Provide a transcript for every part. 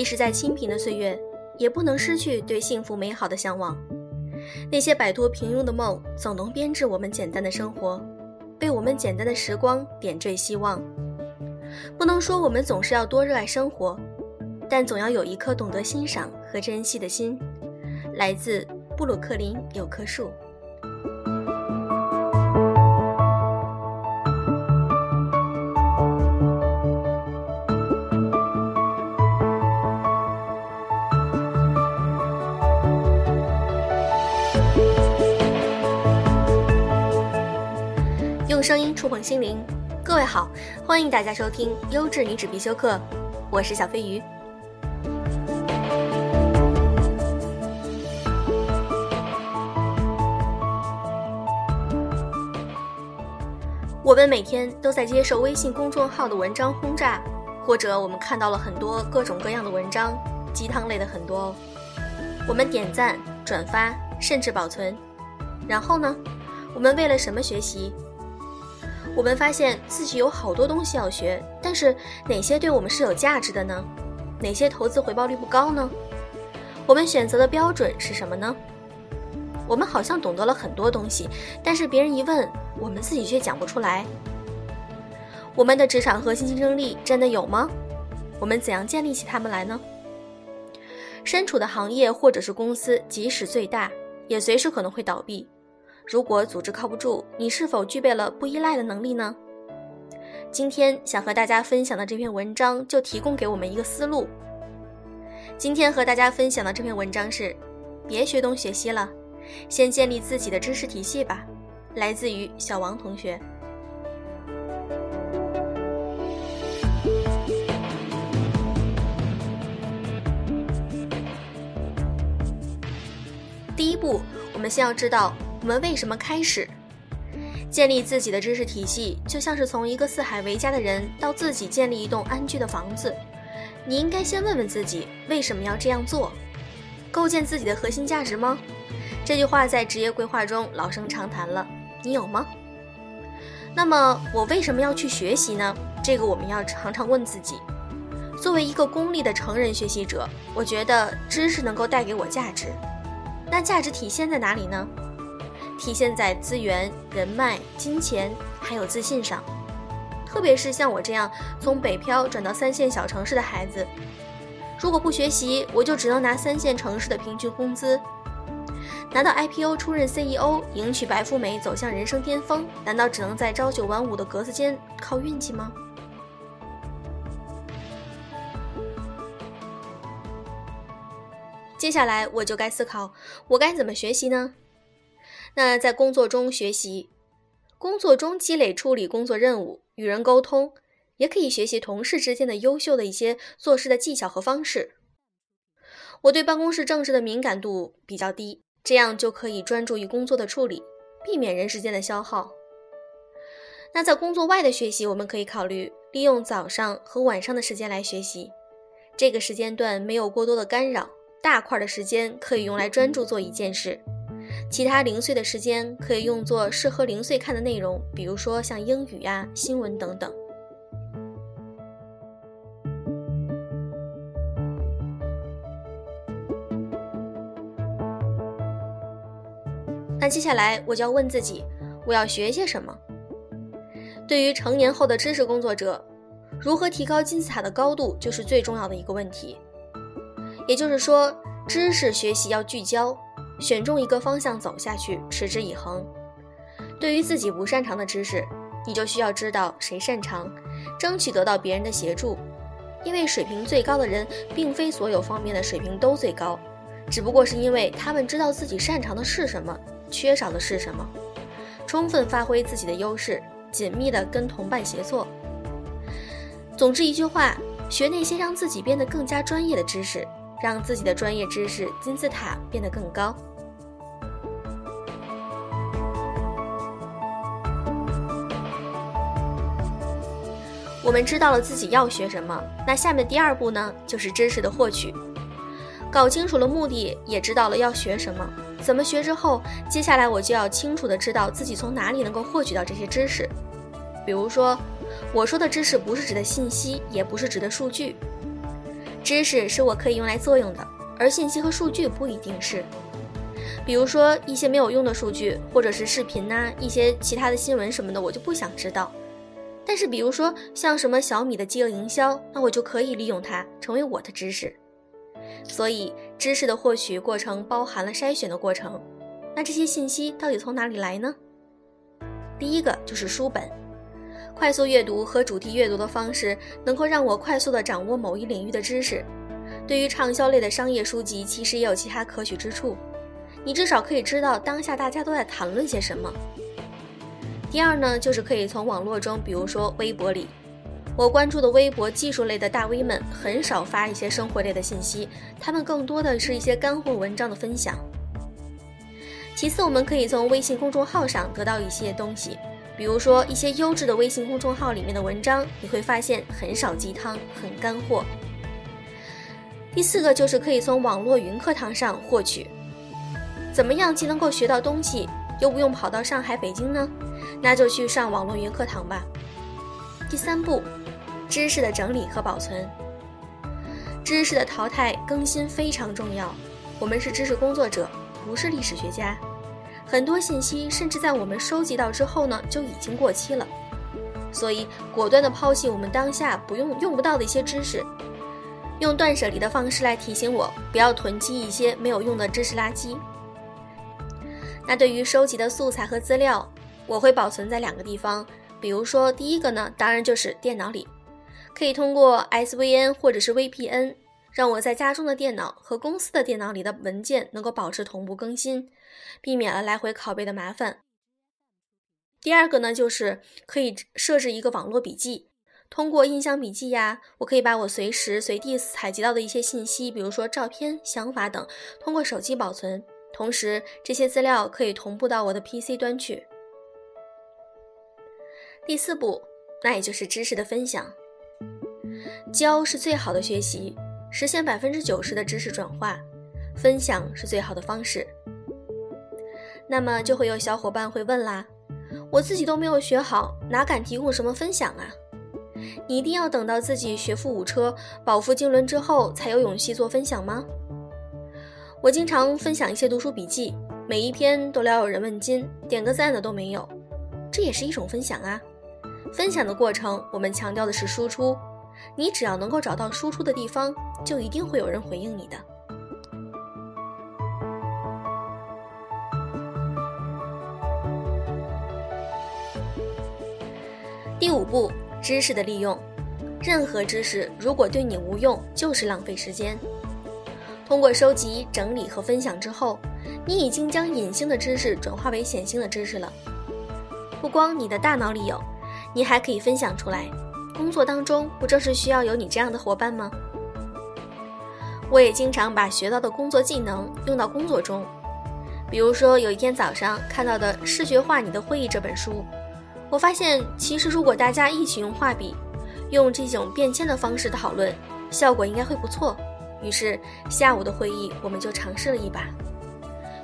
即使在清贫的岁月，也不能失去对幸福美好的向往。那些摆脱平庸的梦，总能编织我们简单的生活，为我们简单的时光点缀希望。不能说我们总是要多热爱生活，但总要有一颗懂得欣赏和珍惜的心。来自布鲁克林有棵树。用声音触碰心灵，各位好，欢迎大家收听优质女子必修课，我是小飞鱼。我们每天都在接受微信公众号的文章轰炸，或者我们看到了很多各种各样的文章，鸡汤类的很多哦。我们点赞、转发，甚至保存。然后呢，我们为了什么学习？我们发现自己有好多东西要学，但是哪些对我们是有价值的呢？哪些投资回报率不高呢？我们选择的标准是什么呢？我们好像懂得了很多东西，但是别人一问，我们自己却讲不出来。我们的职场核心竞争力真的有吗？我们怎样建立起他们来呢？身处的行业或者是公司，即使最大，也随时可能会倒闭。如果组织靠不住，你是否具备了不依赖的能力呢？今天想和大家分享的这篇文章就提供给我们一个思路。今天和大家分享的这篇文章是：别学东学西了，先建立自己的知识体系吧。来自于小王同学。第一步，我们先要知道。我们为什么开始建立自己的知识体系？就像是从一个四海为家的人到自己建立一栋安居的房子，你应该先问问自己为什么要这样做？构建自己的核心价值吗？这句话在职业规划中老生常谈了，你有吗？那么我为什么要去学习呢？这个我们要常常问自己。作为一个功利的成人学习者，我觉得知识能够带给我价值，那价值体现在哪里呢？体现在资源、人脉、金钱，还有自信上。特别是像我这样从北漂转到三线小城市的孩子，如果不学习，我就只能拿三线城市的平均工资。拿到 IPO 出任 CEO，迎娶白富美，走向人生巅峰，难道只能在朝九晚五的格子间靠运气吗？接下来我就该思考，我该怎么学习呢？那在工作中学习，工作中积累处理工作任务、与人沟通，也可以学习同事之间的优秀的一些做事的技巧和方式。我对办公室政治的敏感度比较低，这样就可以专注于工作的处理，避免人时间的消耗。那在工作外的学习，我们可以考虑利用早上和晚上的时间来学习，这个时间段没有过多的干扰，大块的时间可以用来专注做一件事。其他零碎的时间可以用作适合零碎看的内容，比如说像英语呀、新闻等等。那接下来我就要问自己，我要学些什么？对于成年后的知识工作者，如何提高金字塔的高度，就是最重要的一个问题。也就是说，知识学习要聚焦。选中一个方向走下去，持之以恒。对于自己不擅长的知识，你就需要知道谁擅长，争取得到别人的协助。因为水平最高的人，并非所有方面的水平都最高，只不过是因为他们知道自己擅长的是什么，缺少的是什么，充分发挥自己的优势，紧密的跟同伴协作。总之一句话，学那些让自己变得更加专业的知识，让自己的专业知识金字塔变得更高。我们知道了自己要学什么，那下面第二步呢，就是知识的获取。搞清楚了目的，也知道了要学什么，怎么学之后，接下来我就要清楚的知道自己从哪里能够获取到这些知识。比如说，我说的知识不是指的信息，也不是指的数据。知识是我可以用来作用的，而信息和数据不一定是。比如说一些没有用的数据，或者是视频呐，一些其他的新闻什么的，我就不想知道。但是比如说像什么小米的饥饿营销，那我就可以利用它成为我的知识。所以知识的获取过程包含了筛选的过程。那这些信息到底从哪里来呢？第一个就是书本，快速阅读和主题阅读的方式能够让我快速的掌握某一领域的知识。对于畅销类的商业书籍，其实也有其他可取之处。你至少可以知道当下大家都在谈论些什么。第二呢，就是可以从网络中，比如说微博里，我关注的微博技术类的大 V 们很少发一些生活类的信息，他们更多的是一些干货文章的分享。其次，我们可以从微信公众号上得到一些东西，比如说一些优质的微信公众号里面的文章，你会发现很少鸡汤，很干货。第四个就是可以从网络云课堂上获取。怎么样既能够学到东西，又不用跑到上海、北京呢？那就去上网络云课堂吧。第三步，知识的整理和保存。知识的淘汰更新非常重要。我们是知识工作者，不是历史学家。很多信息甚至在我们收集到之后呢，就已经过期了。所以，果断的抛弃我们当下不用、用不到的一些知识，用断舍离的方式来提醒我，不要囤积一些没有用的知识垃圾。那对于收集的素材和资料，我会保存在两个地方。比如说，第一个呢，当然就是电脑里，可以通过 SVN 或者是 VPN，让我在家中的电脑和公司的电脑里的文件能够保持同步更新，避免了来回拷贝的麻烦。第二个呢，就是可以设置一个网络笔记，通过印象笔记呀，我可以把我随时随地采集到的一些信息，比如说照片、想法等，通过手机保存。同时，这些资料可以同步到我的 PC 端去。第四步，那也就是知识的分享。教是最好的学习，实现百分之九十的知识转化，分享是最好的方式。那么就会有小伙伴会问啦：我自己都没有学好，哪敢提供什么分享啊？你一定要等到自己学富五车、饱腹经纶之后，才有勇气做分享吗？我经常分享一些读书笔记，每一篇都聊有人问津，点个赞的都没有，这也是一种分享啊。分享的过程，我们强调的是输出，你只要能够找到输出的地方，就一定会有人回应你的。第五步，知识的利用，任何知识如果对你无用，就是浪费时间。通过收集、整理和分享之后，你已经将隐性的知识转化为显性的知识了。不光你的大脑里有，你还可以分享出来。工作当中不正是需要有你这样的伙伴吗？我也经常把学到的工作技能用到工作中。比如说，有一天早上看到的《视觉化你的会议》这本书，我发现其实如果大家一起用画笔，用这种便签的方式讨论，效果应该会不错。于是下午的会议，我们就尝试了一把，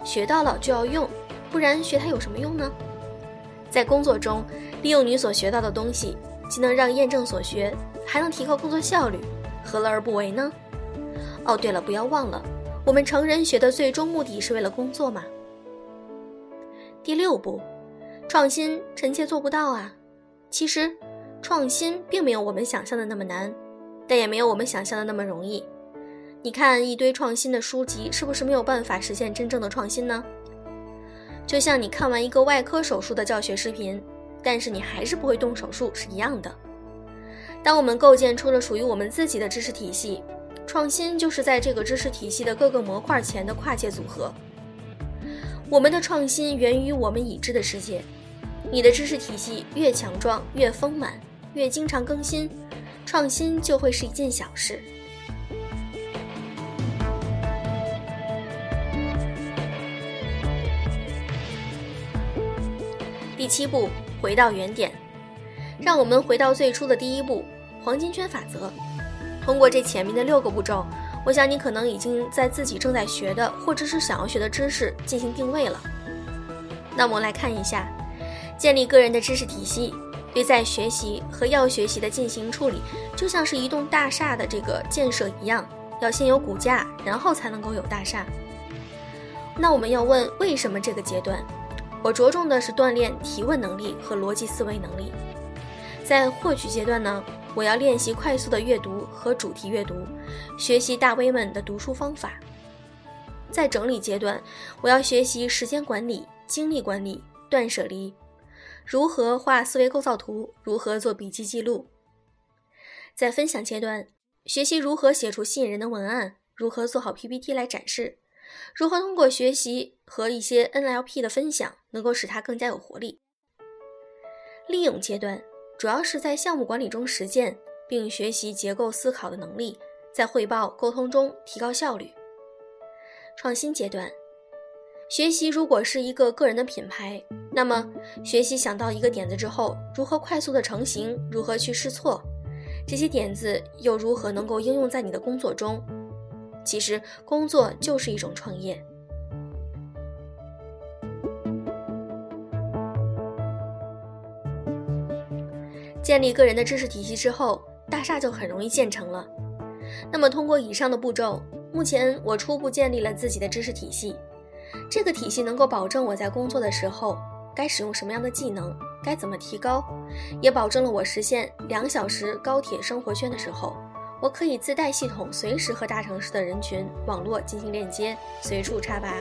学到了就要用，不然学它有什么用呢？在工作中，利用你所学到的东西，既能让验证所学，还能提高工作效率，何乐而不为呢？哦，对了，不要忘了，我们成人学的最终目的是为了工作嘛。第六步，创新，臣妾做不到啊。其实，创新并没有我们想象的那么难，但也没有我们想象的那么容易。你看一堆创新的书籍，是不是没有办法实现真正的创新呢？就像你看完一个外科手术的教学视频，但是你还是不会动手术是一样的。当我们构建出了属于我们自己的知识体系，创新就是在这个知识体系的各个模块前的跨界组合。我们的创新源于我们已知的世界。你的知识体系越强壮、越丰满、越经常更新，创新就会是一件小事。第七步，回到原点，让我们回到最初的第一步——黄金圈法则。通过这前面的六个步骤，我想你可能已经在自己正在学的或者是想要学的知识进行定位了。那我们来看一下，建立个人的知识体系，对在学习和要学习的进行处理，就像是一栋大厦的这个建设一样，要先有骨架，然后才能够有大厦。那我们要问，为什么这个阶段，我着重的是锻炼提问能力和逻辑思维能力？在获取阶段呢，我要练习快速的阅读和主题阅读，学习大 V 们的读书方法。在整理阶段，我要学习时间管理、精力管理、断舍离，如何画思维构造图，如何做笔记记录。在分享阶段，学习如何写出吸引人的文案，如何做好 PPT 来展示，如何通过学习和一些 NLP 的分享，能够使它更加有活力。利用阶段，主要是在项目管理中实践，并学习结构思考的能力，在汇报沟通中提高效率。创新阶段，学习如果是一个个人的品牌，那么学习想到一个点子之后，如何快速的成型，如何去试错，这些点子又如何能够应用在你的工作中？其实，工作就是一种创业。建立个人的知识体系之后，大厦就很容易建成了。那么，通过以上的步骤。目前我初步建立了自己的知识体系，这个体系能够保证我在工作的时候该使用什么样的技能，该怎么提高，也保证了我实现两小时高铁生活圈的时候，我可以自带系统，随时和大城市的人群网络进行链接，随处插拔。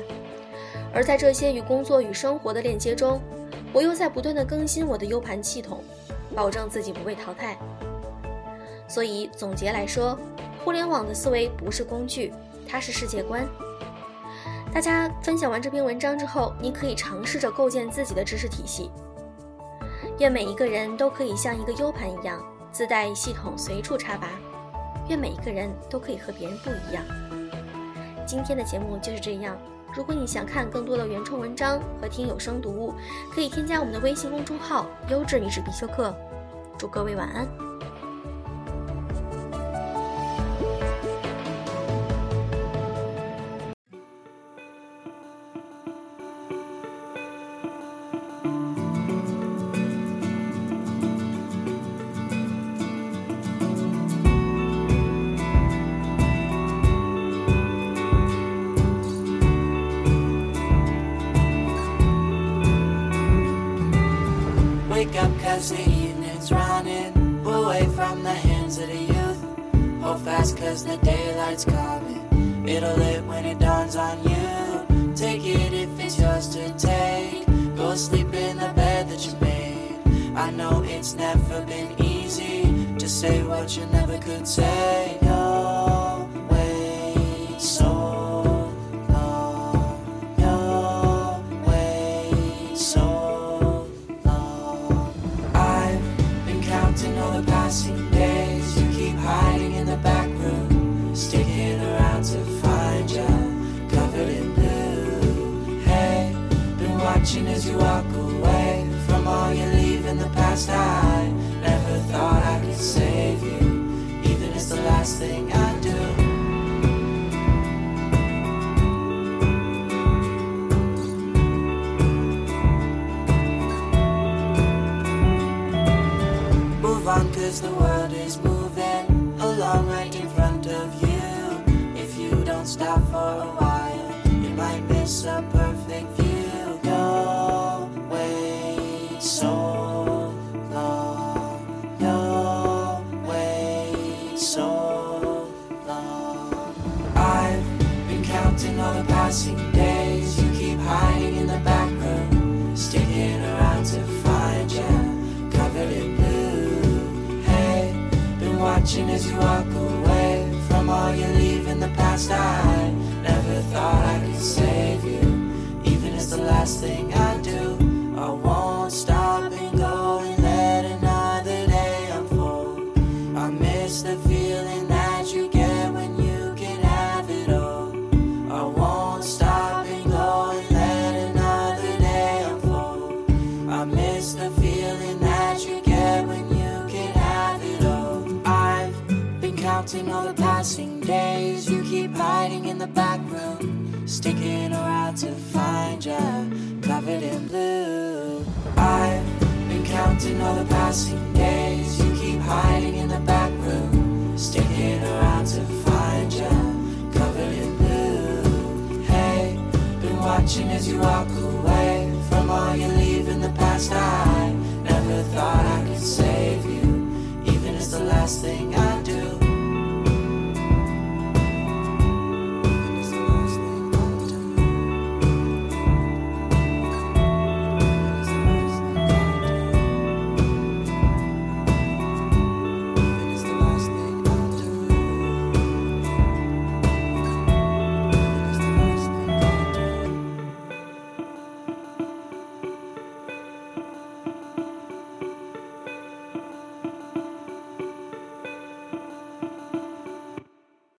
而在这些与工作与生活的链接中，我又在不断的更新我的 U 盘系统，保证自己不被淘汰。所以总结来说，互联网的思维不是工具。它是世界观。大家分享完这篇文章之后，你可以尝试着构建自己的知识体系。愿每一个人都可以像一个 U 盘一样，自带系统，随处插拔。愿每一个人都可以和别人不一样。今天的节目就是这样。如果你想看更多的原创文章和听有声读物，可以添加我们的微信公众号“优质女士必修课”。祝各位晚安。Cause the evening's running away from the hands of the youth. Hold fast cause the daylight's coming. It'll lit when it dawns on you. Take it if it's yours to take. Go sleep in the bed that you made. I know it's never been easy to say what you never could say. watching for a while, you might miss a perfect view. Your way so long, your way so long. I've been counting all the passing days. You keep hiding in the back room, sticking around to find you, covered in blue. Hey, been watching as you walk away from all you leave in the past. I the back room, sticking around to find you covered in blue. I've been counting all the passing days. You keep hiding in the back room, sticking around to find you covered in blue. Hey, been watching as you walk away from all you leave in the past. I never thought I could save you, even as the last thing I.